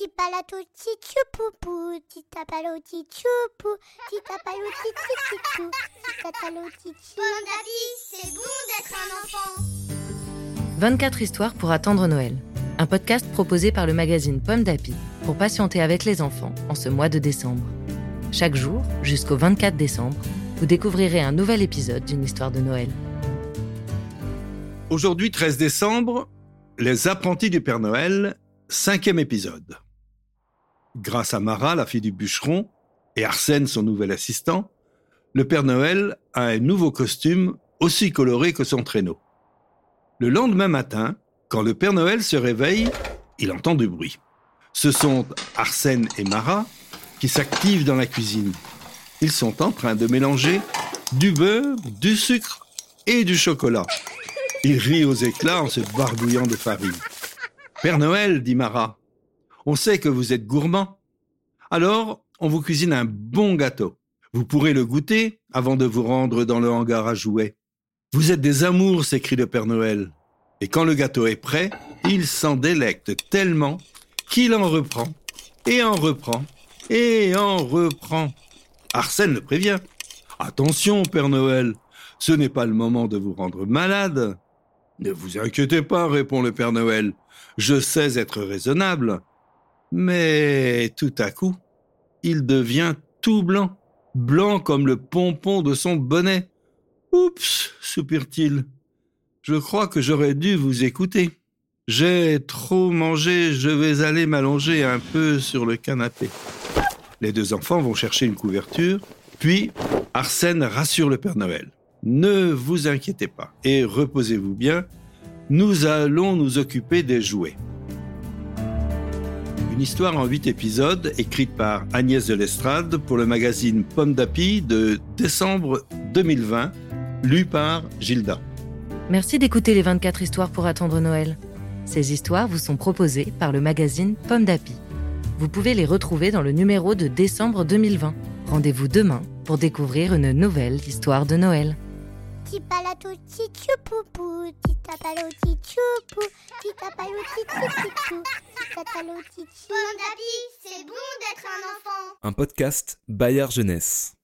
Tipalato tichupupu, titapalo tichupu, titapalo tichichichou, titatalo tichi. Bon d'appui, c'est bon d'être un enfant. 24 histoires pour attendre Noël. Un podcast proposé par le magazine Pomme d'Api pour patienter avec les enfants en ce mois de décembre. Chaque jour, jusqu'au 24 décembre, vous découvrirez un nouvel épisode d'une histoire de Noël. Aujourd'hui, 13 décembre, Les apprentis du Père Noël, cinquième épisode. Grâce à Mara, la fille du bûcheron, et Arsène, son nouvel assistant, le Père Noël a un nouveau costume aussi coloré que son traîneau. Le lendemain matin, quand le Père Noël se réveille, il entend du bruit. Ce sont Arsène et Mara qui s'activent dans la cuisine. Ils sont en train de mélanger du beurre, du sucre et du chocolat. Ils rient aux éclats en se barbouillant de farine. Père Noël, dit Mara, on sait que vous êtes gourmand. Alors, on vous cuisine un bon gâteau. Vous pourrez le goûter avant de vous rendre dans le hangar à jouets. Vous êtes des amours, s'écrie le Père Noël. Et quand le gâteau est prêt, il s'en délecte tellement qu'il en reprend, et en reprend, et en reprend. Arsène le prévient. Attention, Père Noël, ce n'est pas le moment de vous rendre malade. Ne vous inquiétez pas, répond le Père Noël. Je sais être raisonnable. Mais tout à coup, il devient tout blanc, blanc comme le pompon de son bonnet. Oups, soupire-t-il. Je crois que j'aurais dû vous écouter. J'ai trop mangé, je vais aller m'allonger un peu sur le canapé. Les deux enfants vont chercher une couverture, puis Arsène rassure le Père Noël. Ne vous inquiétez pas et reposez-vous bien, nous allons nous occuper des jouets. Une histoire en huit épisodes écrite par Agnès de l'Estrade pour le magazine Pomme d'Api de décembre 2020, lu par Gilda. Merci d'écouter les 24 histoires pour attendre Noël. Ces histoires vous sont proposées par le magazine Pomme d'Api. Vous pouvez les retrouver dans le numéro de décembre 2020. Rendez-vous demain pour découvrir une nouvelle histoire de Noël. Tipalato tichupupu, titapalo tichupu, titapalo tichichichou, titatalo tichi. Bon d'appui, c'est bon d'être un enfant. Un podcast Bayard Jeunesse.